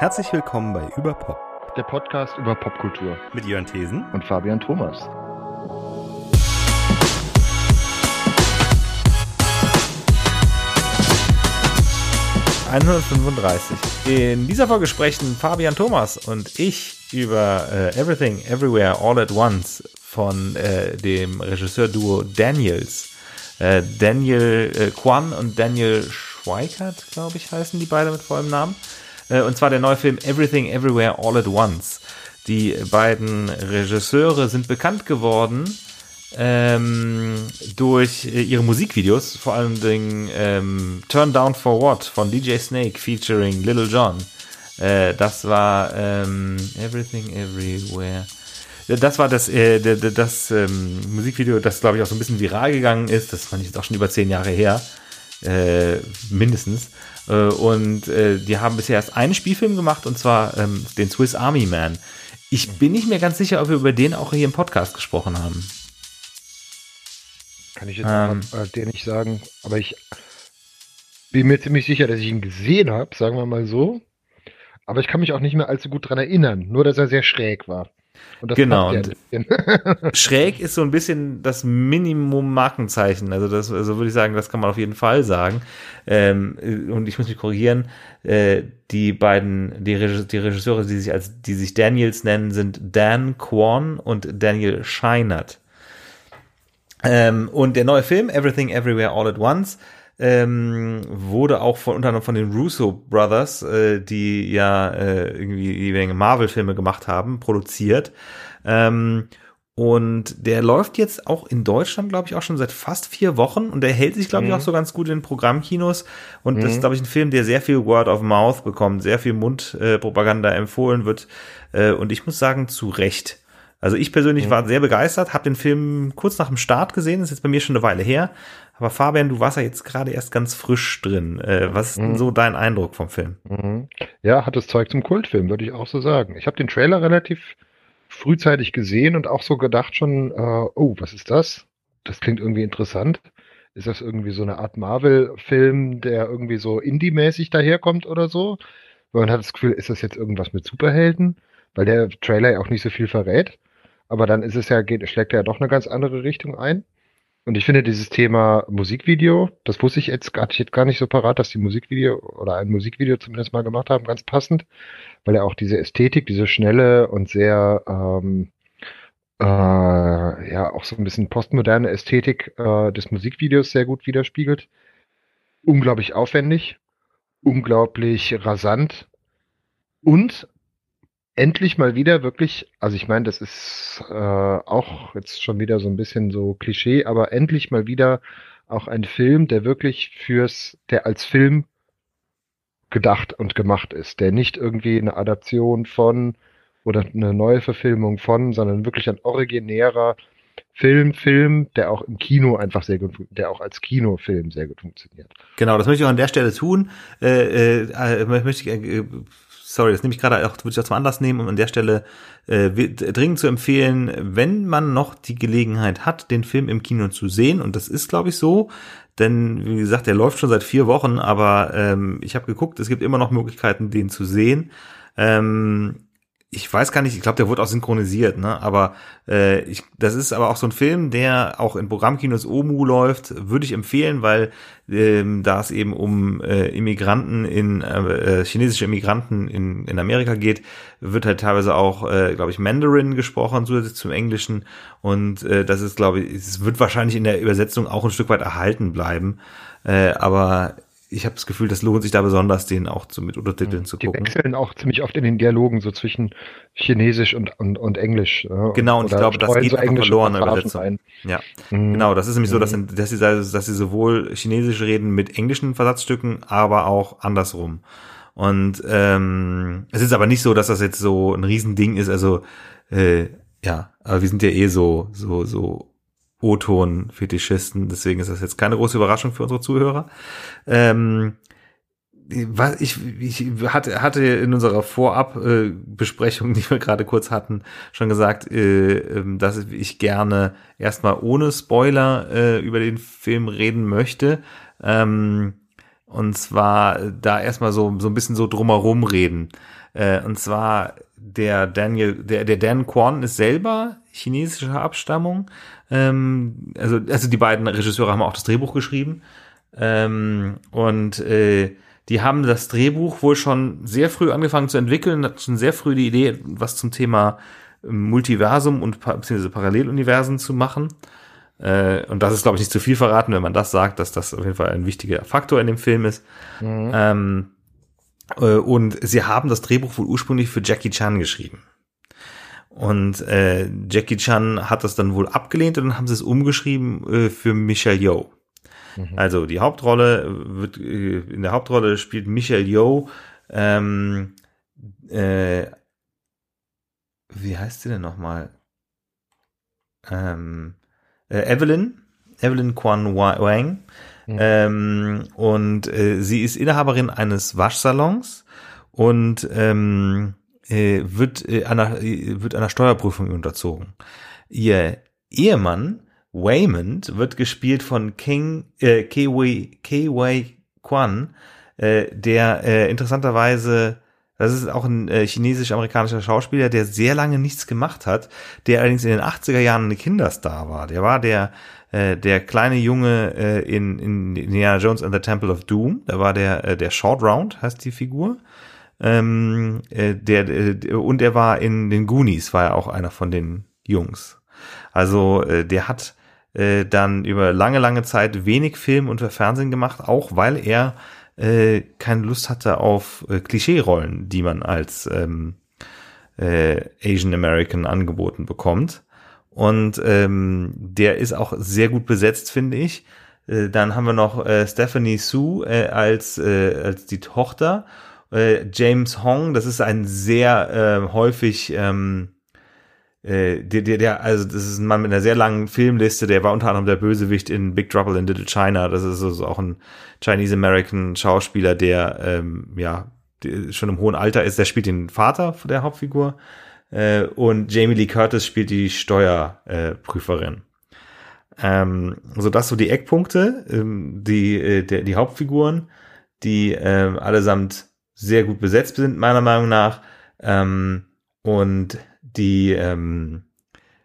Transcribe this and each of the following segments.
Herzlich willkommen bei Überpop. Der Podcast über Popkultur. Mit Jörn Thesen und Fabian Thomas. ...135. In dieser Folge sprechen Fabian Thomas und ich über äh, Everything, Everywhere, All at Once von äh, dem Regisseur-Duo Daniels. Äh, Daniel äh, Kwan und Daniel Schweikert, glaube ich, heißen die beide mit vollem Namen. Äh, und zwar der neue Film Everything Everywhere All at Once. Die beiden Regisseure sind bekannt geworden ähm, durch äh, ihre Musikvideos, vor allen Dingen ähm, Turn Down for What von DJ Snake featuring Little John. Äh, das war ähm, Everything Everywhere. Das war das, äh, das, das ähm, Musikvideo, das glaube ich auch so ein bisschen viral gegangen ist. Das fand ich jetzt auch schon über zehn Jahre her. Äh, mindestens. Äh, und äh, die haben bisher erst einen Spielfilm gemacht und zwar ähm, den Swiss Army Man. Ich bin nicht mehr ganz sicher, ob wir über den auch hier im Podcast gesprochen haben. Kann ich jetzt ähm, äh, dir nicht sagen, aber ich bin mir ziemlich sicher, dass ich ihn gesehen habe, sagen wir mal so. Aber ich kann mich auch nicht mehr allzu gut dran erinnern, nur dass er sehr schräg war genau. Und schräg ist so ein bisschen das Minimum-Markenzeichen. Also das, also würde ich sagen, das kann man auf jeden Fall sagen. Ähm, und ich muss mich korrigieren. Äh, die beiden, die, Regis die Regisseure, die sich als, die sich Daniels nennen, sind Dan Kwan und Daniel Scheinert. Ähm, und der neue Film, Everything Everywhere All at Once, ähm, wurde auch von unter anderem von den Russo Brothers, äh, die ja äh, irgendwie die Menge Marvel-Filme gemacht haben, produziert. Ähm, und der läuft jetzt auch in Deutschland, glaube ich, auch schon seit fast vier Wochen und der hält sich, glaube mhm. ich, auch so ganz gut in den Programmkinos. Und mhm. das ist, glaube ich, ein Film, der sehr viel Word of Mouth bekommt, sehr viel Mundpropaganda äh, empfohlen wird. Äh, und ich muss sagen, zu Recht. Also ich persönlich mhm. war sehr begeistert, habe den Film kurz nach dem Start gesehen, ist jetzt bei mir schon eine Weile her. Aber Fabian, du warst ja jetzt gerade erst ganz frisch drin. Äh, was ist denn mhm. so dein Eindruck vom Film? Mhm. Ja, hat das Zeug zum Kultfilm, würde ich auch so sagen. Ich habe den Trailer relativ frühzeitig gesehen und auch so gedacht schon, äh, oh, was ist das? Das klingt irgendwie interessant. Ist das irgendwie so eine Art Marvel-Film, der irgendwie so Indie-mäßig daherkommt oder so? Weil man hat das Gefühl, ist das jetzt irgendwas mit Superhelden? Weil der Trailer ja auch nicht so viel verrät. Aber dann ist es ja, geht, schlägt er ja doch eine ganz andere Richtung ein. Und ich finde dieses Thema Musikvideo, das wusste ich jetzt gar, ich gar nicht so parat, dass die Musikvideo oder ein Musikvideo zumindest mal gemacht haben, ganz passend, weil er auch diese Ästhetik, diese schnelle und sehr, ähm, äh, ja, auch so ein bisschen postmoderne Ästhetik äh, des Musikvideos sehr gut widerspiegelt. Unglaublich aufwendig, unglaublich rasant und endlich mal wieder wirklich, also ich meine, das ist äh, auch jetzt schon wieder so ein bisschen so Klischee, aber endlich mal wieder auch ein Film, der wirklich fürs, der als Film gedacht und gemacht ist, der nicht irgendwie eine Adaption von oder eine neue Verfilmung von, sondern wirklich ein originärer Film, Film, der auch im Kino einfach sehr gut, der auch als Kinofilm sehr gut funktioniert. Genau, das möchte ich auch an der Stelle tun. Äh, äh, möchte ich äh, sorry, das nehme ich gerade auch, würde ich auch zum Anlass nehmen, um an der Stelle äh, dringend zu empfehlen, wenn man noch die Gelegenheit hat, den Film im Kino zu sehen, und das ist, glaube ich, so, denn wie gesagt, der läuft schon seit vier Wochen, aber ähm, ich habe geguckt, es gibt immer noch Möglichkeiten, den zu sehen. Ähm, ich weiß gar nicht, ich glaube, der wurde auch synchronisiert, ne? Aber äh, ich, das ist aber auch so ein Film, der auch in Programmkinos OMU läuft, würde ich empfehlen, weil ähm, da es eben um äh, Immigranten in äh, äh, chinesische Immigranten in, in Amerika geht, wird halt teilweise auch, äh, glaube ich, Mandarin gesprochen zusätzlich zum Englischen und äh, das ist, glaube ich, es wird wahrscheinlich in der Übersetzung auch ein Stück weit erhalten bleiben, äh, aber ich habe das Gefühl, das lohnt sich da besonders, den auch zu, mit Untertiteln zu gucken. Die wechseln auch ziemlich oft in den Dialogen so zwischen Chinesisch und, und, und Englisch. Ja. Genau, und ich glaube, das geht so einfach verloren in Übersetzung. Ein. Ja, mhm. genau. Das ist nämlich so, dass, mhm. dass, sie, dass sie sowohl Chinesisch reden mit englischen Versatzstücken, aber auch andersrum. Und ähm, es ist aber nicht so, dass das jetzt so ein Riesending ist. Also äh, ja, aber wir sind ja eh so so so O-Ton-Fetischisten, deswegen ist das jetzt keine große Überraschung für unsere Zuhörer. Ähm, was ich, ich hatte, hatte in unserer Vorab-Besprechung, die wir gerade kurz hatten, schon gesagt, äh, ähm, dass ich gerne erstmal ohne Spoiler äh, über den Film reden möchte. Ähm, Und zwar da erstmal so, so ein bisschen so drumherum reden. Äh, und zwar der Daniel, der, der Dan Kwan ist selber chinesischer Abstammung. Ähm, also, also die beiden Regisseure haben auch das Drehbuch geschrieben. Ähm, und äh, die haben das Drehbuch wohl schon sehr früh angefangen zu entwickeln, hatten schon sehr früh die Idee, was zum Thema Multiversum und beziehungsweise Paralleluniversen zu machen. Äh, und das ist, glaube ich, nicht zu viel verraten, wenn man das sagt, dass das auf jeden Fall ein wichtiger Faktor in dem Film ist. Mhm. Ähm, äh, und sie haben das Drehbuch wohl ursprünglich für Jackie Chan geschrieben. Und äh, Jackie Chan hat das dann wohl abgelehnt und dann haben sie es umgeschrieben äh, für Michelle Yeoh. Mhm. Also die Hauptrolle wird äh, in der Hauptrolle spielt Michelle Yeoh ähm, äh, wie heißt sie denn nochmal? Ähm, äh, Evelyn, Evelyn Kwan Wang. Mhm. Ähm, und äh, sie ist Inhaberin eines Waschsalons und ähm, äh, wird, äh, einer, äh, wird einer Steuerprüfung unterzogen. Ihr Ehemann Waymond wird gespielt von King äh, Kiwi Kiwi Kwan, äh, der äh, interessanterweise das ist auch ein äh, chinesisch-amerikanischer Schauspieler, der sehr lange nichts gemacht hat, der allerdings in den 80er Jahren eine Kinderstar war. Der war der äh, der kleine Junge äh, in, in Indiana Jones and the Temple of Doom. Da war der äh, der Short Round, heißt die Figur. Ähm, äh, der, äh, und er war in den Goonies, war er auch einer von den Jungs. Also äh, der hat äh, dann über lange, lange Zeit wenig Film und Fernsehen gemacht, auch weil er äh, keine Lust hatte auf äh, Klischee-Rollen, die man als ähm, äh, Asian American angeboten bekommt. Und ähm, der ist auch sehr gut besetzt, finde ich. Äh, dann haben wir noch äh, Stephanie Sue äh, als, äh, als die Tochter. Äh, James Hong, das ist ein sehr äh, häufig ähm, äh, der, der, der, also das ist ein Mann mit einer sehr langen Filmliste, der war unter anderem der Bösewicht in Big Trouble in Little China. Das ist also auch ein Chinese-American Schauspieler, der ähm, ja schon im hohen Alter ist. Der spielt den Vater der Hauptfigur. Äh, und Jamie Lee Curtis spielt die Steuerprüferin. Ähm, so das so die Eckpunkte, ähm, die, äh, der, die Hauptfiguren, die äh, allesamt sehr gut besetzt sind, meiner Meinung nach. Ähm, und die, ähm,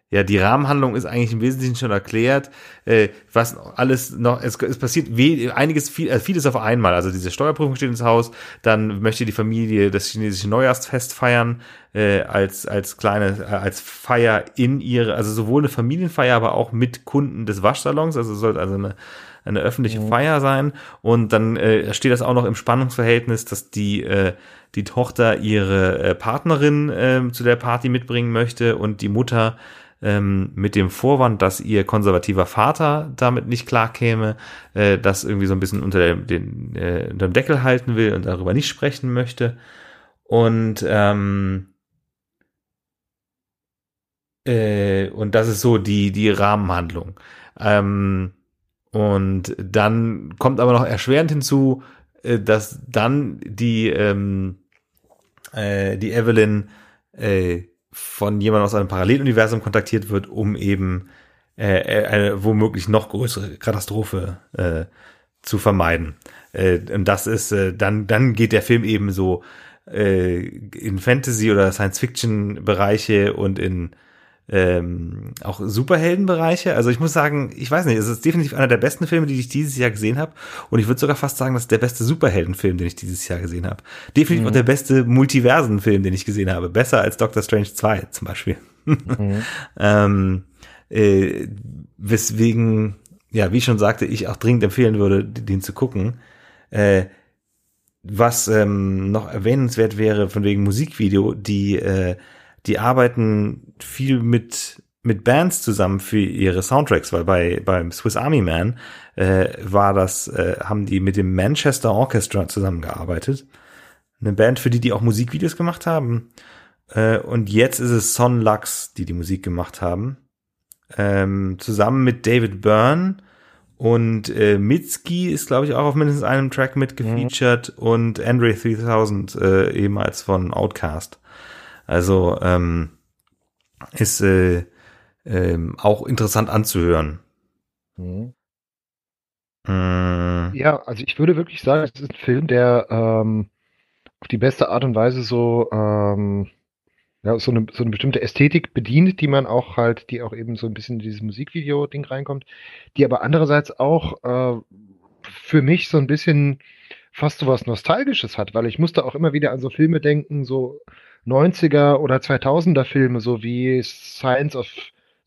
ja, die Rahmenhandlung ist eigentlich im Wesentlichen schon erklärt. Äh, was alles noch, es, es passiert we einiges, viel, äh, vieles auf einmal. Also diese Steuerprüfung steht ins Haus, dann möchte die Familie das chinesische Neujahrsfest feiern, äh, als, als kleine, äh, als Feier in ihre, also sowohl eine Familienfeier, aber auch mit Kunden des Waschsalons. Also es sollte also eine, eine öffentliche mhm. Feier sein. Und dann äh, steht das auch noch im Spannungsverhältnis, dass die, äh, die Tochter ihre äh, Partnerin äh, zu der Party mitbringen möchte und die Mutter ähm, mit dem Vorwand, dass ihr konservativer Vater damit nicht klarkäme, äh, das irgendwie so ein bisschen unter dem, den, äh, unter dem Deckel halten will und darüber nicht sprechen möchte. Und ähm, äh, und das ist so die die Rahmenhandlung. Ähm, und dann kommt aber noch erschwerend hinzu, äh, dass dann die ähm, äh, die Evelyn äh, von jemandem aus einem Paralleluniversum kontaktiert wird, um eben äh, äh, eine womöglich noch größere Katastrophe äh, zu vermeiden. Äh, und das ist äh, dann dann geht der Film eben so äh, in Fantasy oder Science Fiction Bereiche und in ähm, auch Superheldenbereiche. Also ich muss sagen, ich weiß nicht, es ist definitiv einer der besten Filme, die ich dieses Jahr gesehen habe. Und ich würde sogar fast sagen, das ist der beste Superheldenfilm, den ich dieses Jahr gesehen habe. Definitiv mhm. auch der beste Multiversenfilm, den ich gesehen habe. Besser als Doctor Strange 2 zum Beispiel. Mhm. ähm, äh, weswegen, ja, wie ich schon sagte, ich auch dringend empfehlen würde, den zu gucken. Äh, was ähm, noch erwähnenswert wäre von wegen Musikvideo, die äh, die arbeiten viel mit mit Bands zusammen für ihre Soundtracks, weil bei beim Swiss Army Man äh, war das, äh, haben die mit dem Manchester Orchestra zusammengearbeitet. Eine Band, für die die auch Musikvideos gemacht haben. Äh, und jetzt ist es Son Lux, die die Musik gemacht haben. Ähm, zusammen mit David Byrne und äh, Mitski ist, glaube ich, auch auf mindestens einem Track mitgefeatured mhm. und Andre 3000 äh, ehemals von Outcast. Also ähm, ist äh, äh, auch interessant anzuhören. Mhm. Mm. Ja, also ich würde wirklich sagen, es ist ein Film, der ähm, auf die beste Art und Weise so, ähm, ja, so, eine, so eine bestimmte Ästhetik bedient, die man auch halt, die auch eben so ein bisschen in dieses Musikvideo-Ding reinkommt, die aber andererseits auch äh, für mich so ein bisschen fast so was Nostalgisches hat, weil ich musste auch immer wieder an so Filme denken, so 90er oder 2000er Filme, so wie Science of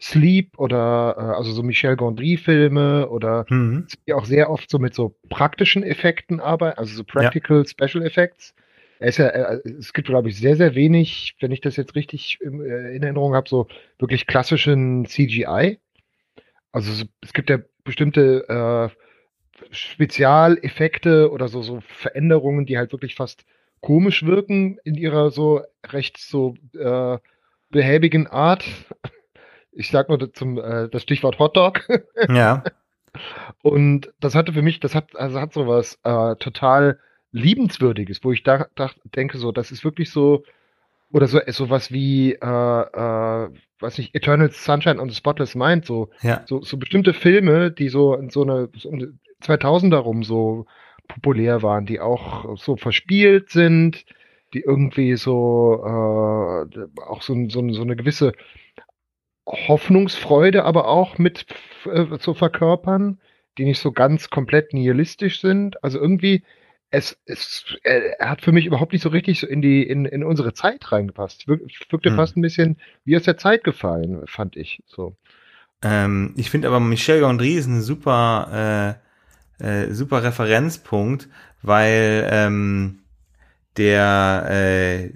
Sleep oder äh, also so Michel Gondry-Filme oder mhm. die auch sehr oft so mit so praktischen Effekten arbeiten, also so Practical ja. Special Effects. Ist ja, äh, es gibt, glaube ich, sehr, sehr wenig, wenn ich das jetzt richtig in, äh, in Erinnerung habe, so wirklich klassischen CGI. Also es gibt ja bestimmte äh, Spezialeffekte oder so, so Veränderungen, die halt wirklich fast komisch wirken in ihrer so recht so äh, behäbigen Art. Ich sag nur zum äh, das Stichwort Hotdog. Ja. Und das hatte für mich, das hat also hat sowas äh, total liebenswürdiges, wo ich da, da denke so, das ist wirklich so oder so sowas wie äh, äh, weiß nicht Eternal Sunshine on the Spotless Mind so ja. so so bestimmte Filme, die so in so eine so 2000er rum so populär waren, die auch so verspielt sind, die irgendwie so äh, auch so, so, so eine gewisse Hoffnungsfreude aber auch mit äh, zu verkörpern, die nicht so ganz komplett nihilistisch sind. Also irgendwie, es, es er hat für mich überhaupt nicht so richtig so in die in, in unsere Zeit reingepasst. Wirkte hm. fast ein bisschen wie aus der Zeit gefallen, fand ich so. Ähm, ich finde aber Michel Gondry ist ein super äh, äh, super Referenzpunkt, weil ähm, der äh,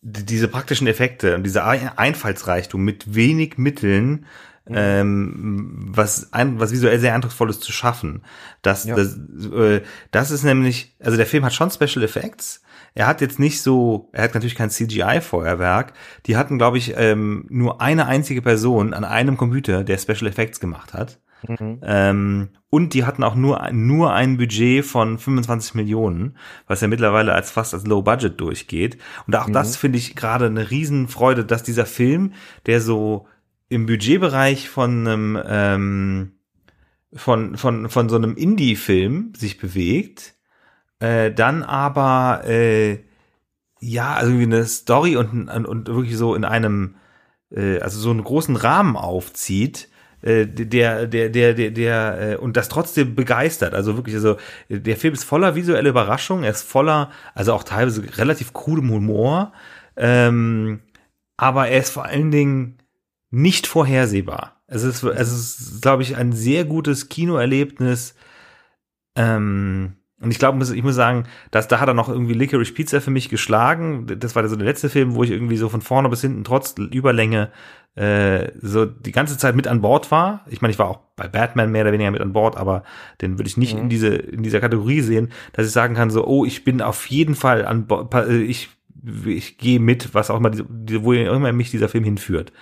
diese praktischen Effekte und dieser Einfallsreichtum mit wenig Mitteln mhm. ähm, was ein, was visuell sehr eindrucksvolles zu schaffen. Das, ja. das, äh, das ist nämlich, also der Film hat schon Special Effects. Er hat jetzt nicht so, er hat natürlich kein CGI-Feuerwerk. Die hatten, glaube ich, ähm, nur eine einzige Person an einem Computer, der Special Effects gemacht hat. Mhm. Ähm, und die hatten auch nur, nur ein Budget von 25 Millionen, was ja mittlerweile als fast als Low Budget durchgeht. Und auch mhm. das finde ich gerade eine Riesenfreude, dass dieser Film, der so im Budgetbereich von einem, ähm, von, von, von so einem Indie-Film sich bewegt, äh, dann aber, äh, ja, also wie eine Story und, und, und wirklich so in einem, äh, also so einen großen Rahmen aufzieht, äh, der, der, der, der, der, äh, und das trotzdem begeistert. Also wirklich, also der Film ist voller visueller Überraschung, er ist voller, also auch teilweise relativ krudem Humor, ähm, aber er ist vor allen Dingen nicht vorhersehbar. Es ist, es ist, glaube ich, ein sehr gutes Kinoerlebnis. Ähm, und ich glaube, ich muss sagen, dass da hat er noch irgendwie Licorice Pizza für mich geschlagen. Das war so der letzte Film, wo ich irgendwie so von vorne bis hinten trotz Überlänge äh, so die ganze Zeit mit an Bord war. Ich meine, ich war auch bei Batman mehr oder weniger mit an Bord, aber den würde ich nicht mhm. in diese in dieser Kategorie sehen, dass ich sagen kann so, oh, ich bin auf jeden Fall an Bord, äh, ich ich gehe mit, was auch immer wo immer mich dieser Film hinführt.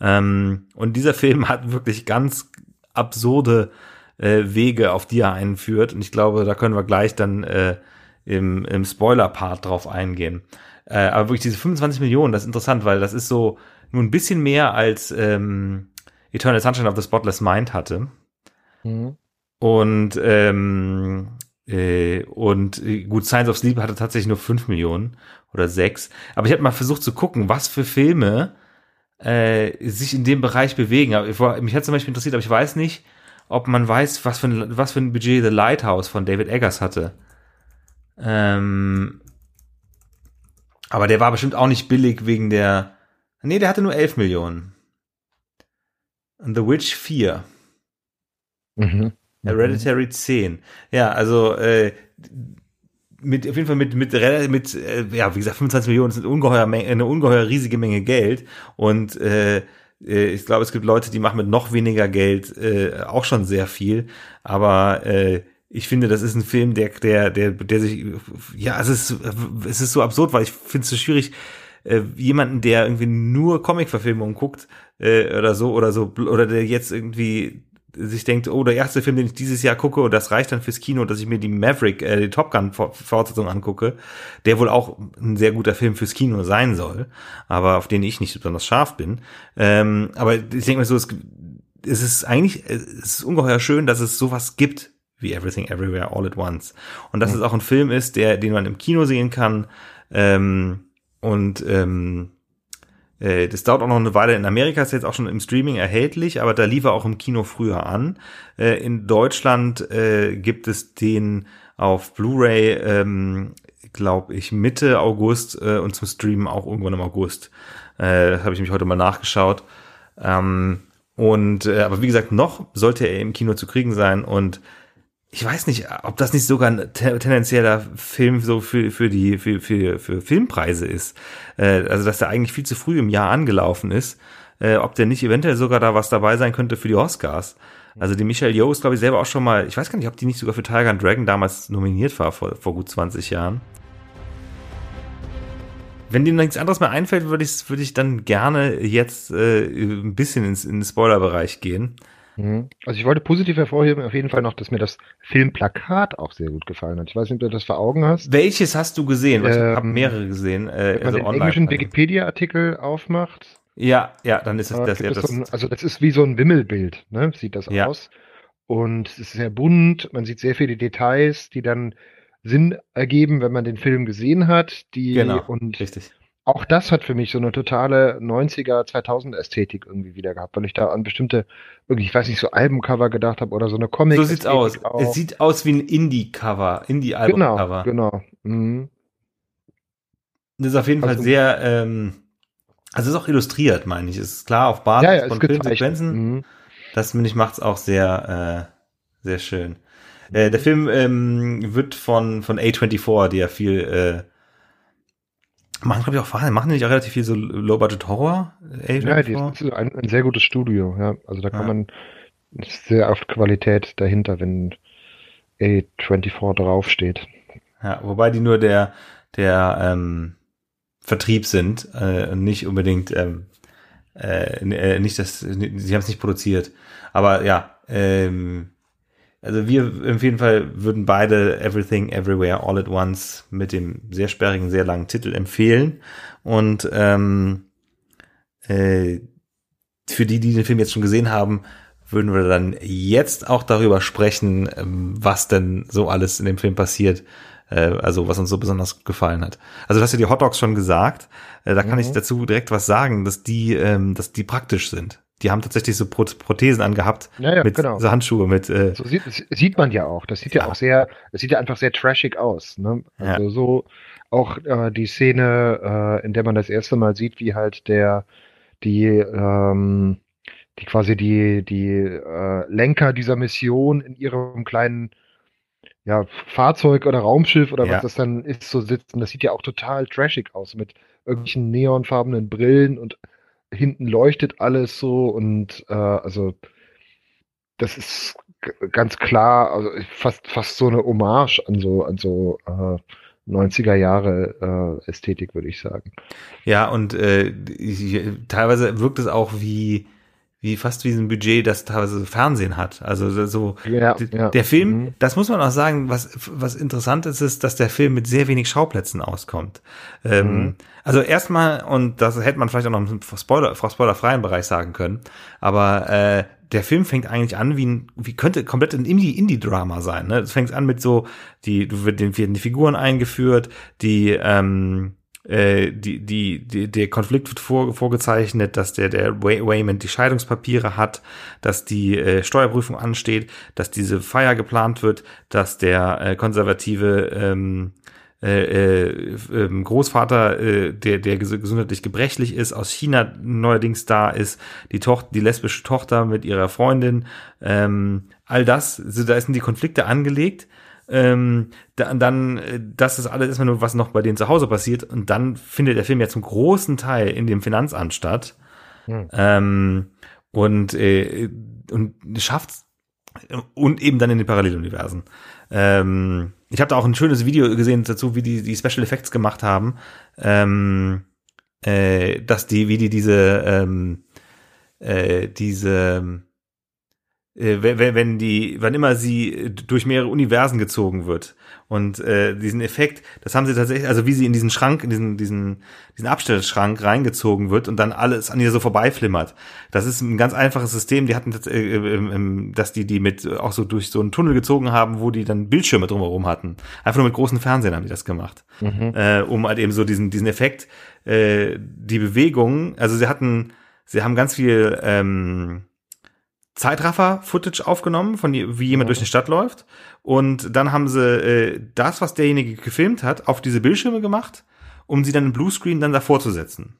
Ähm, und dieser Film hat wirklich ganz absurde äh, Wege, auf die er einführt. Und ich glaube, da können wir gleich dann äh, im, im Spoiler-Part drauf eingehen. Äh, aber wirklich diese 25 Millionen, das ist interessant, weil das ist so nur ein bisschen mehr als ähm, Eternal Sunshine of the Spotless Mind hatte. Mhm. Und ähm, äh, und äh, gut, Science of Sleep hatte tatsächlich nur 5 Millionen oder 6. Aber ich habe mal versucht zu gucken, was für Filme äh, sich in dem Bereich bewegen. Aber ich, mich hat zum Beispiel interessiert, aber ich weiß nicht, ob man weiß, was für ein, was für ein Budget The Lighthouse von David Eggers hatte. Ähm, aber der war bestimmt auch nicht billig wegen der. Nee, der hatte nur 11 Millionen. Und The Witch 4. Mhm. Hereditary 10. Ja, also äh, mit, auf jeden Fall mit, mit, mit äh, ja, wie gesagt, 25 Millionen eine ungeheuer, eine ungeheuer riesige Menge Geld. Und äh, ich glaube, es gibt Leute, die machen mit noch weniger Geld äh, auch schon sehr viel. Aber äh, ich finde, das ist ein Film, der, der, der, der sich, ja, es ist, es ist so absurd, weil ich finde es so schwierig, äh, jemanden, der irgendwie nur Comic-Verfilmungen guckt, äh, oder so, oder so, oder der jetzt irgendwie sich denkt, oh, der erste Film, den ich dieses Jahr gucke, und das reicht dann fürs Kino, dass ich mir die Maverick, äh, die Top Gun Fortsetzung angucke, der wohl auch ein sehr guter Film fürs Kino sein soll, aber auf den ich nicht besonders scharf bin. Ähm, aber ich denke mir so, es, es ist eigentlich, es ist ungeheuer schön, dass es sowas gibt wie Everything Everywhere All at Once. Und dass mhm. es auch ein Film ist, der, den man im Kino sehen kann. Ähm, und ähm, äh, das dauert auch noch eine Weile. In Amerika ist jetzt auch schon im Streaming erhältlich, aber da lief er auch im Kino früher an. Äh, in Deutschland äh, gibt es den auf Blu-ray, ähm, glaube ich, Mitte August äh, und zum Streamen auch irgendwann im August. Äh, habe ich mich heute mal nachgeschaut. Ähm, und äh, aber wie gesagt, noch sollte er im Kino zu kriegen sein und ich weiß nicht, ob das nicht sogar ein tendenzieller Film so für, für die, für, für, für Filmpreise ist. Äh, also, dass der eigentlich viel zu früh im Jahr angelaufen ist. Äh, ob der nicht eventuell sogar da was dabei sein könnte für die Oscars. Also die Michelle Yeoh ist, glaube ich, selber auch schon mal, ich weiß gar nicht, ob die nicht sogar für Tiger and Dragon damals nominiert war, vor, vor gut 20 Jahren. Wenn dir nichts anderes mehr einfällt, würde ich, würde ich dann gerne jetzt äh, ein bisschen ins, in den Spoiler-Bereich gehen. Mhm. Also ich wollte positiv hervorheben, auf jeden Fall noch, dass mir das Filmplakat auch sehr gut gefallen hat. Ich weiß nicht, ob du das vor Augen hast. Welches hast du gesehen? Ähm, ich habe mehrere gesehen. Äh, wenn man also den englischen Wikipedia-Artikel aufmacht. Ja, ja, dann ist es das, ja, das, so ein, Also das ist wie so ein Wimmelbild, ne? Sieht das ja. aus. Und es ist sehr bunt, man sieht sehr viele Details, die dann Sinn ergeben, wenn man den Film gesehen hat. Die genau, und richtig auch das hat für mich so eine totale 90er, 2000 Ästhetik irgendwie wieder gehabt, weil ich da an bestimmte, irgendwie, ich weiß nicht, so Albumcover gedacht habe oder so eine Comic. So sieht's aus. Auch. Es sieht aus wie ein Indie-Cover, Indie-Album-Cover. Genau, genau. Mhm. Das ist auf jeden also, Fall sehr, ähm, also ist auch illustriert, meine ich. Ist klar auf Basis ja, ja, von Filmsequenzen. Mhm. Das, finde ich, macht's auch sehr, äh, sehr schön. Äh, der Film ähm, wird von, von A24, die ja viel, äh, Machen, glaube ich, auch Verhalten. Machen die nicht auch relativ viel so Low-Budget-Horror? Ja, die ist ein, ein, sehr gutes Studio, ja. Also da kann ja. man sehr oft Qualität dahinter, wenn A24 draufsteht. Ja, wobei die nur der, der ähm, Vertrieb sind, äh, nicht unbedingt, ähm, äh, äh nicht das, sie haben es nicht produziert. Aber ja, ähm, also wir auf jeden Fall würden beide Everything Everywhere All at Once mit dem sehr sperrigen, sehr langen Titel empfehlen. Und ähm, äh, für die, die den Film jetzt schon gesehen haben, würden wir dann jetzt auch darüber sprechen, ähm, was denn so alles in dem Film passiert. Äh, also was uns so besonders gefallen hat. Also du hast ja die Hot Dogs schon gesagt. Äh, da kann mhm. ich dazu direkt was sagen, dass die, ähm, dass die praktisch sind die haben tatsächlich so Prothesen angehabt ja, ja, mit genau. so Handschuhe mit. Äh, so sieht, sieht man ja auch. Das sieht ja, ja auch sehr, das sieht ja einfach sehr trashig aus. Ne? Also so auch äh, die Szene, äh, in der man das erste Mal sieht, wie halt der die ähm, die quasi die die äh, Lenker dieser Mission in ihrem kleinen ja, Fahrzeug oder Raumschiff oder was das dann ist, so sitzen. Das sieht ja auch total trashig aus mit irgendwelchen neonfarbenen Brillen und hinten leuchtet alles so und äh, also das ist ganz klar, also fast fast so eine Hommage an so an so äh, 90er Jahre äh, Ästhetik, würde ich sagen. Ja, und äh, teilweise wirkt es auch wie wie fast wie ein Budget, das teilweise Fernsehen hat. Also so ja, ja. der Film, mhm. das muss man auch sagen, was was interessant ist, ist, dass der Film mit sehr wenig Schauplätzen auskommt. Ähm, mhm. Also erstmal und das hätte man vielleicht auch noch im Spoiler, spoilerfreien Bereich sagen können, aber äh, der Film fängt eigentlich an wie ein, wie könnte komplett ein Indie-Indie-Drama sein. Ne? Das fängt an mit so, die, du wird werden die Figuren eingeführt, die ähm, äh, die, die, die, der Konflikt wird vor, vorgezeichnet, dass der, der Wayman die Scheidungspapiere hat, dass die äh, Steuerprüfung ansteht, dass diese Feier geplant wird, dass der äh, konservative ähm, äh, äh, ähm, Großvater, äh, der, der gesundheitlich gebrechlich ist, aus China neuerdings da ist, die Tochter, die lesbische Tochter mit ihrer Freundin, ähm, all das, so, da sind die Konflikte angelegt ähm, dann, dann, äh, das ist alles erstmal nur, was noch bei denen zu Hause passiert. Und dann findet der Film ja zum großen Teil in dem Finanzamt statt. Hm. Ähm, und, äh, und schafft und eben dann in den Paralleluniversen. Ähm, ich habe da auch ein schönes Video gesehen dazu, wie die die Special Effects gemacht haben, ähm, äh, dass die, wie die diese ähm, äh, diese äh, wenn, wenn die, wann immer sie durch mehrere Universen gezogen wird. Und äh, diesen Effekt, das haben sie tatsächlich, also wie sie in diesen Schrank, in diesen, diesen, diesen Abstellschrank reingezogen wird und dann alles an ihr so vorbeiflimmert. Das ist ein ganz einfaches System. Die hatten, äh, äh, dass die die mit auch so durch so einen Tunnel gezogen haben, wo die dann Bildschirme drumherum hatten. Einfach nur mit großen Fernsehern haben die das gemacht, mhm. äh, um halt eben so diesen diesen Effekt, äh, die Bewegung. Also sie hatten, sie haben ganz viel ähm, Zeitraffer-Footage aufgenommen, von wie jemand durch die Stadt läuft. Und dann haben sie äh, das, was derjenige gefilmt hat, auf diese Bildschirme gemacht, um sie dann im Bluescreen dann davor zu setzen.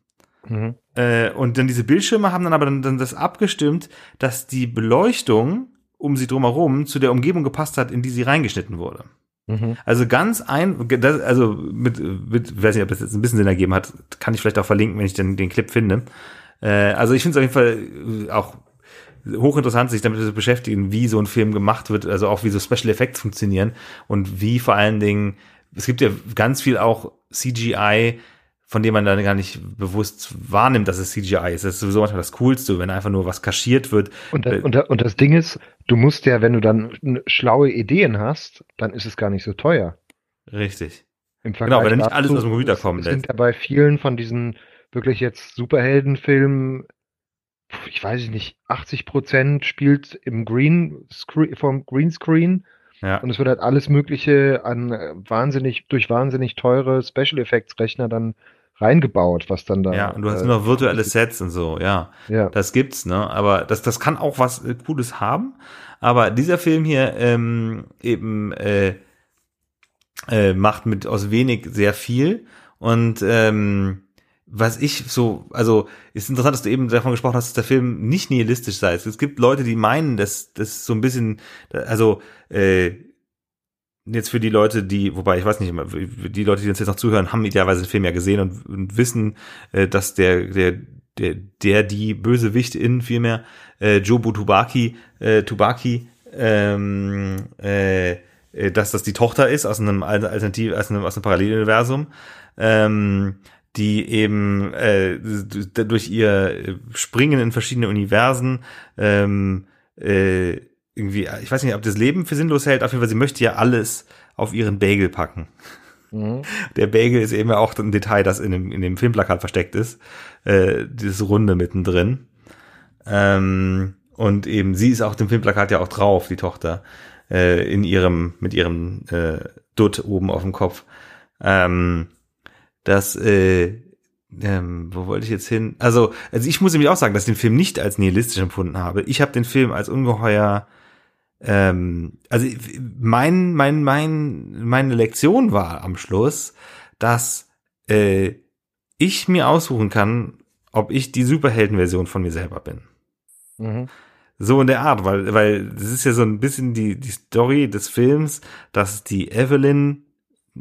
Mhm. Äh, und dann diese Bildschirme haben dann aber dann, dann das abgestimmt, dass die Beleuchtung um sie drumherum zu der Umgebung gepasst hat, in die sie reingeschnitten wurde. Mhm. Also ganz ein, das, also mit, mit, weiß nicht, ob das jetzt ein bisschen Sinn ergeben hat, kann ich vielleicht auch verlinken, wenn ich den, den Clip finde. Äh, also ich finde es auf jeden Fall auch hochinteressant, sich damit zu beschäftigen, wie so ein Film gemacht wird, also auch wie so Special Effects funktionieren und wie vor allen Dingen, es gibt ja ganz viel auch CGI, von dem man dann gar nicht bewusst wahrnimmt, dass es CGI ist. Das ist sowieso manchmal das Coolste, wenn einfach nur was kaschiert wird. Und, das, und, und das Ding ist, du musst ja, wenn du dann schlaue Ideen hast, dann ist es gar nicht so teuer. Richtig. Im Vergleich genau, wenn nicht alles aus dem Computer kommen lässt. sind ja bei vielen von diesen wirklich jetzt Superheldenfilmen ich weiß nicht, 80 Prozent spielt im Green vom Greenscreen. Ja. Und es wird halt alles Mögliche an äh, wahnsinnig, durch wahnsinnig teure Special Effects Rechner dann reingebaut, was dann da. Ja, und du hast äh, nur noch virtuelle Sets und so, ja. Ja. Das gibt's, ne? Aber das, das kann auch was äh, Cooles haben. Aber dieser Film hier ähm, eben äh, äh, macht mit aus wenig sehr viel. Und ähm, was ich so, also ist interessant, dass du eben davon gesprochen hast, dass der Film nicht nihilistisch sei. Es gibt Leute, die meinen, dass das so ein bisschen, also äh, jetzt für die Leute, die, wobei ich weiß nicht, die Leute, die uns jetzt noch zuhören, haben idealerweise den Film ja gesehen und, und wissen, äh, dass der, der, der, der, die Bösewichtin vielmehr, äh, Jobu Tubaki, äh, Tubaki, ähm, äh, äh, dass das die Tochter ist aus einem Alternativ, aus einem, aus einem Paralleluniversum. Ähm, die eben äh, durch ihr Springen in verschiedene Universen ähm, äh, irgendwie, ich weiß nicht, ob das Leben für sinnlos hält, auf jeden Fall, sie möchte ja alles auf ihren Bagel packen. Mhm. Der Bagel ist eben auch ein Detail, das in dem, in dem Filmplakat versteckt ist. Äh, dieses Runde mittendrin. Ähm, und eben, sie ist auch dem Filmplakat ja auch drauf, die Tochter, äh, in ihrem, mit ihrem äh, Dutt oben auf dem Kopf. Ähm, dass äh, ähm, wo wollte ich jetzt hin? Also, also ich muss nämlich auch sagen, dass ich den Film nicht als nihilistisch empfunden habe. Ich habe den Film als ungeheuer ähm, also mein, mein, mein, meine Lektion war am Schluss, dass äh, ich mir aussuchen kann, ob ich die Superheldenversion von mir selber bin. Mhm. So in der Art, weil, weil das ist ja so ein bisschen die, die Story des Films, dass die Evelyn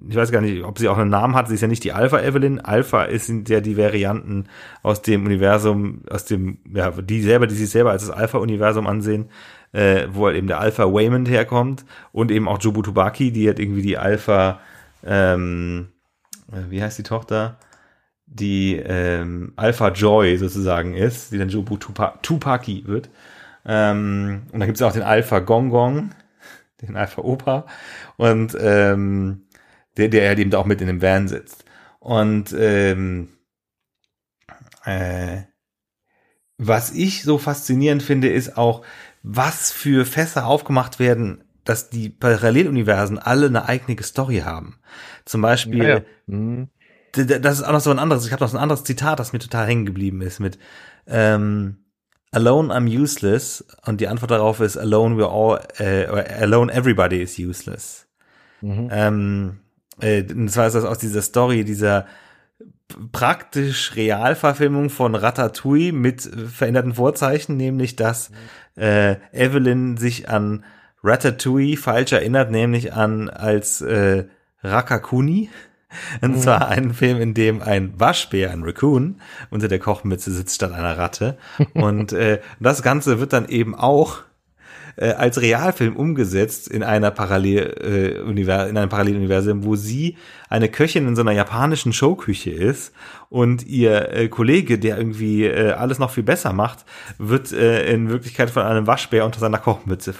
ich weiß gar nicht, ob sie auch einen Namen hat, sie ist ja nicht die Alpha Evelyn. Alpha sind ja die Varianten aus dem Universum, aus dem, ja, die selber, die sich selber als das Alpha-Universum ansehen, äh, wo halt eben der Alpha Waymond herkommt und eben auch Jobutubaki, die hat irgendwie die Alpha, ähm, äh, wie heißt die Tochter? Die ähm, Alpha Joy sozusagen ist, die dann Jobutupaki wird. Ähm, und dann gibt es auch den Alpha Gong Gong, den Alpha Opa. Und ähm, der, der halt eben auch mit in dem Van sitzt. Und ähm, äh, was ich so faszinierend finde, ist auch, was für Fässer aufgemacht werden, dass die Paralleluniversen alle eine eigene Story haben. Zum Beispiel, ja, ja. Mhm. das ist auch noch so ein anderes, ich habe noch so ein anderes Zitat, das mir total hängen geblieben ist mit ähm, Alone I'm useless und die Antwort darauf ist Alone we're all, äh, Alone everybody is useless. Mhm. Ähm, äh, und zwar ist das aus dieser Story, dieser praktisch Realverfilmung von Ratatouille mit veränderten Vorzeichen, nämlich dass äh, Evelyn sich an Ratatouille falsch erinnert, nämlich an als äh, Rakakuni. Und mhm. zwar einen Film, in dem ein Waschbär, ein Raccoon, unter der Kochmütze sitzt statt einer Ratte. Und äh, das Ganze wird dann eben auch äh, als Realfilm umgesetzt in einer Parallel äh, Univers in einem Paralleluniversum, wo sie eine Köchin in so einer japanischen Showküche ist und ihr äh, Kollege, der irgendwie äh, alles noch viel besser macht, wird äh, in Wirklichkeit von einem Waschbär unter seiner Kochmütze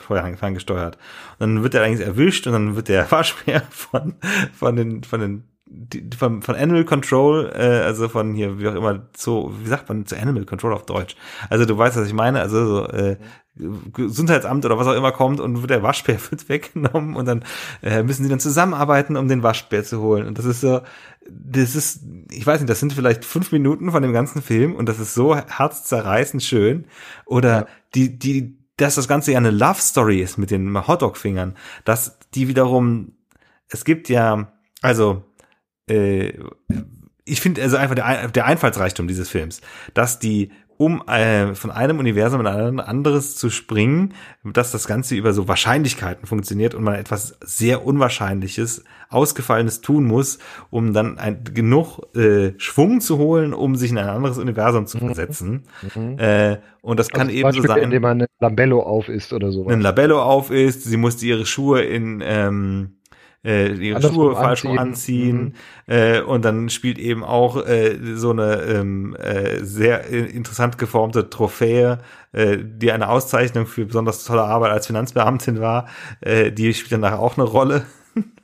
gesteuert. Und dann wird er eigentlich erwischt und dann wird der Waschbär von von den von den die, von, von Animal Control, äh, also von hier, wie auch immer, so, wie sagt man zu Animal Control auf Deutsch? Also du weißt, was ich meine, also so, äh, Gesundheitsamt oder was auch immer kommt und wird der Waschbär wird weggenommen und dann äh, müssen sie dann zusammenarbeiten, um den Waschbär zu holen. Und das ist so, das ist, ich weiß nicht, das sind vielleicht fünf Minuten von dem ganzen Film und das ist so herzzerreißend schön. Oder ja. die, die, dass das Ganze ja eine Love Story ist mit den Hotdog-Fingern, dass die wiederum, es gibt ja, also äh, ich finde also einfach der, der Einfallsreichtum dieses Films, dass die um äh, von einem Universum in ein anderes zu springen, dass das Ganze über so Wahrscheinlichkeiten funktioniert und man etwas sehr Unwahrscheinliches, Ausgefallenes tun muss, um dann ein, genug äh, Schwung zu holen, um sich in ein anderes Universum zu mhm. versetzen. Mhm. Äh, und das also kann eben so sein. Indem man ein Labello auf ist oder so. Ein Labello auf ist, sie musste ihre Schuhe in ähm, äh, ihre Andersrum Schuhe falsch anziehen, anziehen mhm. äh, und dann spielt eben auch äh, so eine ähm, äh, sehr interessant geformte Trophäe, äh, die eine Auszeichnung für besonders tolle Arbeit als Finanzbeamtin war, äh, die spielt dann nachher auch eine Rolle.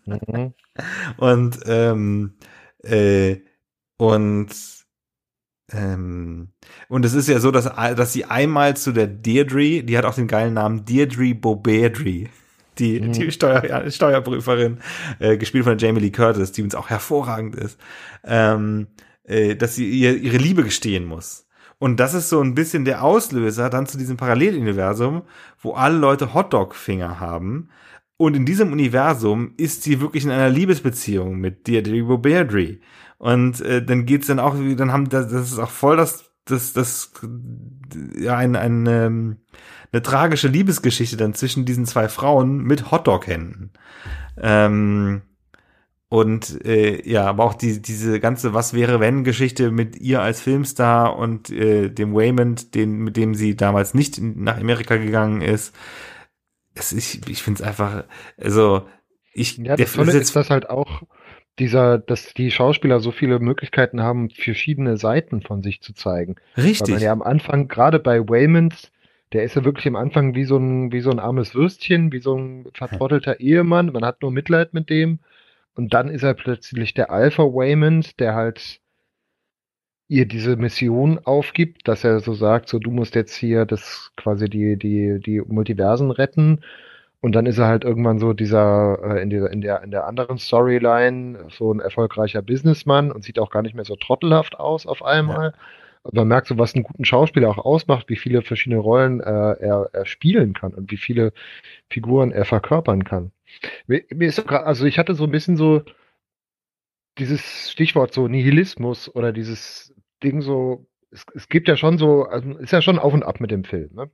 Mhm. und ähm, äh, und ähm, und es ist ja so, dass, dass sie einmal zu der Deirdre, die hat auch den geilen Namen Deirdre Bobedry die, mhm. die Steuer, Steuerprüferin, äh, gespielt von Jamie Lee Curtis, die uns auch hervorragend ist, ähm, äh, dass sie ihr, ihre Liebe gestehen muss. Und das ist so ein bisschen der Auslöser dann zu diesem Paralleluniversum, wo alle Leute Hotdog-Finger haben. Und in diesem Universum ist sie wirklich in einer Liebesbeziehung mit Deirdre Boberdry. Und äh, dann geht's dann auch, dann haben das, das ist auch voll das, das, das, ja, ein, ein, ähm, eine tragische Liebesgeschichte dann zwischen diesen zwei Frauen mit Hotdog-Händen. Ähm, und äh, ja, aber auch die, diese ganze Was wäre wenn Geschichte mit ihr als Filmstar und äh, dem Waymond, den, mit dem sie damals nicht nach Amerika gegangen ist. Es, ich ich finde es einfach, also ich. Ja, das Tolle ist, dass halt auch dieser, dass die Schauspieler so viele Möglichkeiten haben, verschiedene Seiten von sich zu zeigen. Richtig. Weil man ja am Anfang, gerade bei Waymond, der ist ja wirklich am Anfang wie so ein, wie so ein armes Würstchen, wie so ein vertrottelter Ehemann. Man hat nur Mitleid mit dem. Und dann ist er plötzlich der Alpha Waymond, der halt ihr diese Mission aufgibt, dass er so sagt, so du musst jetzt hier das quasi die, die, die Multiversen retten. Und dann ist er halt irgendwann so dieser, äh, in dieser, in der, in der anderen Storyline so ein erfolgreicher Businessman und sieht auch gar nicht mehr so trottelhaft aus auf einmal. Ja man merkt so, was einen guten Schauspieler auch ausmacht, wie viele verschiedene Rollen äh, er, er spielen kann und wie viele Figuren er verkörpern kann. Mir, mir ist grad, also ich hatte so ein bisschen so dieses Stichwort so Nihilismus oder dieses Ding so, es, es gibt ja schon so, also ist ja schon auf und ab mit dem Film. Ne?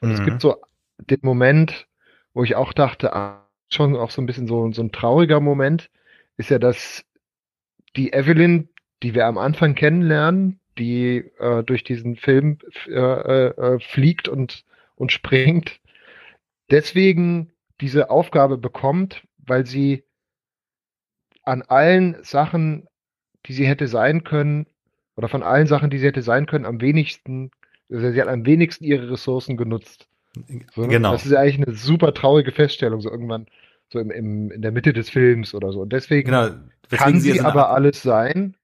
Und mhm. es gibt mhm. so den Moment, wo ich auch dachte, ah, schon auch so ein bisschen so, so ein trauriger Moment, ist ja, dass die Evelyn, die wir am Anfang kennenlernen, die äh, durch diesen Film äh, äh, fliegt und, und springt, deswegen diese Aufgabe bekommt, weil sie an allen Sachen, die sie hätte sein können, oder von allen Sachen, die sie hätte sein können, am wenigsten, also sie hat am wenigsten ihre Ressourcen genutzt. So, genau. Das ist ja eigentlich eine super traurige Feststellung, so irgendwann, so im, im, in der Mitte des Films oder so. Und deswegen, genau. kann sie, sie aber alles sein.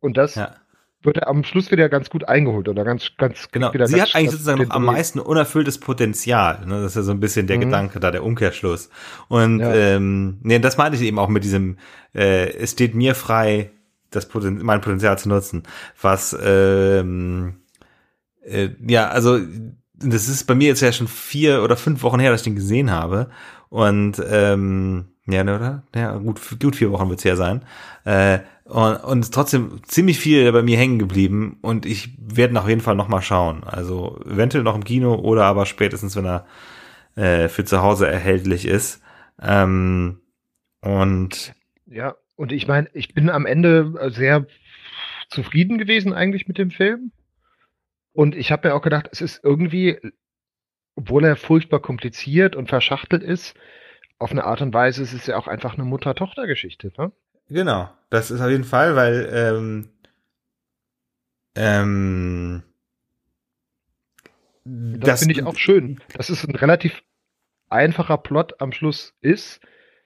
Und das ja wird am Schluss wieder ganz gut eingeholt oder ganz, ganz genau. Wieder Sie ganz, hat eigentlich sozusagen noch am meisten unerfülltes Potenzial. Ne? Das ist ja so ein bisschen der mhm. Gedanke da, der Umkehrschluss. Und ja. ähm, nee, das meinte ich eben auch mit diesem, äh, es steht mir frei, das Poten mein Potenzial zu nutzen. Was ähm, äh, ja, also das ist bei mir jetzt ja schon vier oder fünf Wochen her, dass ich den gesehen habe. Und ähm, ja, ne, oder? Ja, gut, gut vier Wochen wird's ja sein. Äh, und, und trotzdem ziemlich viel bei mir hängen geblieben und ich werde auf jeden Fall noch mal schauen. Also eventuell noch im Kino oder aber spätestens, wenn er äh, für zu Hause erhältlich ist. Ähm, und ja, und ich meine, ich bin am Ende sehr zufrieden gewesen eigentlich mit dem Film. Und ich habe mir auch gedacht, es ist irgendwie obwohl er furchtbar kompliziert und verschachtelt ist, auf eine Art und Weise ist es ja auch einfach eine Mutter-Tochter-Geschichte, ne? Genau, das ist auf jeden Fall, weil ähm, ähm, das, das finde ich auch schön, dass es ein relativ einfacher Plot am Schluss ist,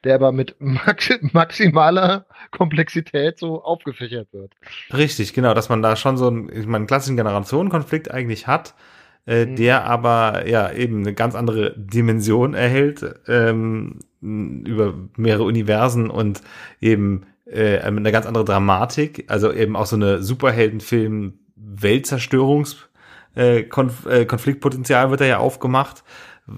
der aber mit maximaler Komplexität so aufgefächert wird. Richtig, genau, dass man da schon so einen, ich meine, einen klassischen Generationenkonflikt eigentlich hat, äh, mhm. der aber ja eben eine ganz andere Dimension erhält ähm, über mehrere Universen und eben äh, eine ganz andere Dramatik, also eben auch so eine Superheldenfilm Weltzerstörungs äh, Konf äh, Konfliktpotenzial wird da ja aufgemacht,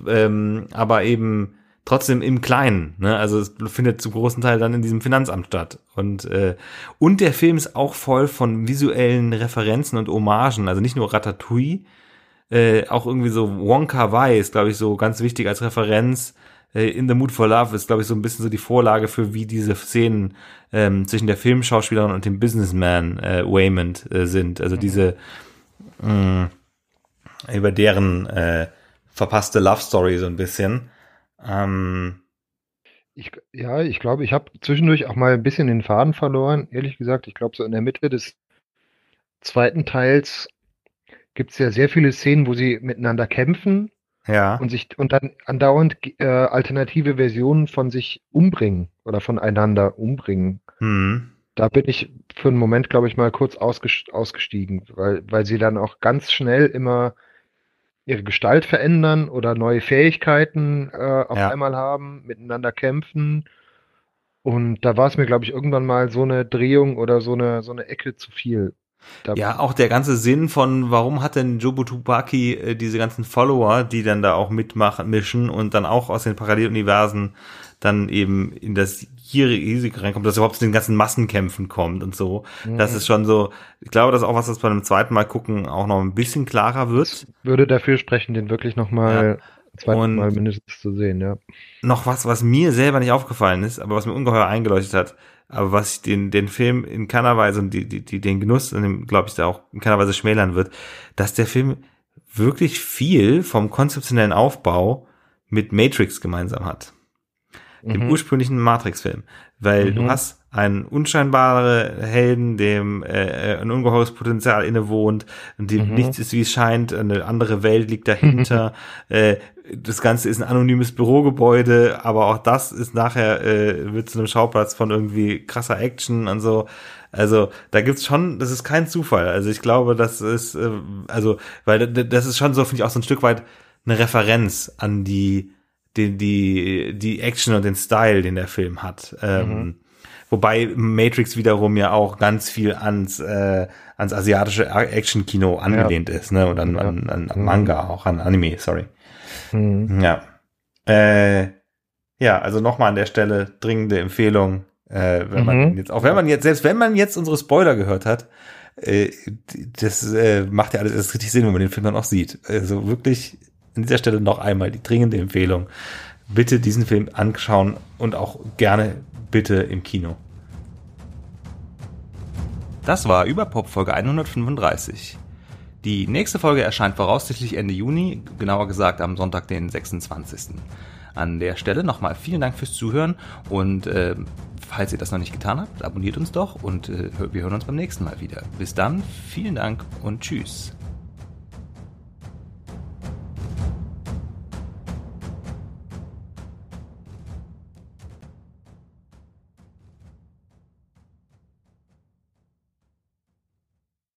ähm, aber eben trotzdem im Kleinen. Ne? Also es findet zu großen Teil dann in diesem Finanzamt statt. Und, äh, und der Film ist auch voll von visuellen Referenzen und Hommagen. Also nicht nur Ratatouille, äh, auch irgendwie so Wonka Wai ist, glaube ich, so ganz wichtig als Referenz. Äh, In the Mood for Love ist, glaube ich, so ein bisschen so die Vorlage für, wie diese Szenen ähm, zwischen der Filmschauspielerin und dem Businessman äh, Waymond äh, sind. Also mhm. diese mh, über deren äh, verpasste Love Story so ein bisschen. Ähm, ich, ja, ich glaube, ich habe zwischendurch auch mal ein bisschen den Faden verloren, ehrlich gesagt. Ich glaube, so in der Mitte des zweiten Teils gibt es ja sehr viele Szenen, wo sie miteinander kämpfen ja. und sich und dann andauernd äh, alternative Versionen von sich umbringen oder voneinander umbringen. Mhm. Da bin ich für einen Moment, glaube ich, mal kurz ausgestiegen, weil, weil sie dann auch ganz schnell immer ihre Gestalt verändern oder neue Fähigkeiten äh, auf ja. einmal haben, miteinander kämpfen. Und da war es mir, glaube ich, irgendwann mal so eine Drehung oder so eine, so eine Ecke zu viel. Da ja, auch der ganze Sinn von, warum hat denn Jobu Tupaki äh, diese ganzen Follower, die dann da auch mitmachen, mischen und dann auch aus den Paralleluniversen dann eben in das hier Risiko reinkommt, dass überhaupt zu den ganzen Massenkämpfen kommt und so. Mhm. Das ist schon so, ich glaube, das ist auch was, das bei einem zweiten Mal gucken auch noch ein bisschen klarer wird. Das würde dafür sprechen, den wirklich nochmal ja. zweites Mal mindestens zu sehen, ja. Noch was, was mir selber nicht aufgefallen ist, aber was mir ungeheuer eingeleuchtet hat, aber was den, den Film in keiner Weise und die, die, die, den Genuss, glaube ich, da auch in keiner Weise schmälern wird, dass der Film wirklich viel vom konzeptionellen Aufbau mit Matrix gemeinsam hat dem mhm. ursprünglichen Matrix-Film. Weil mhm. du hast einen unscheinbaren Helden, dem äh, äh, ein ungeheures Potenzial innewohnt, und dem mhm. nichts ist, wie es scheint, eine andere Welt liegt dahinter. äh, das Ganze ist ein anonymes Bürogebäude, aber auch das ist nachher, äh, wird zu einem Schauplatz von irgendwie krasser Action und so. Also da gibt's schon, das ist kein Zufall. Also ich glaube, das ist, äh, also, weil das ist schon so, finde ich, auch so ein Stück weit eine Referenz an die die, die, die Action und den Style, den der Film hat. Ähm, mhm. Wobei Matrix wiederum ja auch ganz viel ans, äh, ans asiatische Action-Kino angelehnt ja. ist, ne? Und an, an, an, an Manga, mhm. auch an Anime, sorry. Mhm. Ja. Äh, ja, also nochmal an der Stelle dringende Empfehlung, äh, wenn mhm. man jetzt, auch wenn man jetzt, selbst wenn man jetzt unsere Spoiler gehört hat, äh, das äh, macht ja alles erst richtig Sinn, wenn man den Film dann auch sieht. Also wirklich an dieser Stelle noch einmal die dringende Empfehlung. Bitte diesen Film anschauen und auch gerne bitte im Kino. Das war Überpop Folge 135. Die nächste Folge erscheint voraussichtlich Ende Juni, genauer gesagt am Sonntag, den 26. An der Stelle nochmal vielen Dank fürs Zuhören und äh, falls ihr das noch nicht getan habt, abonniert uns doch und äh, wir hören uns beim nächsten Mal wieder. Bis dann, vielen Dank und tschüss.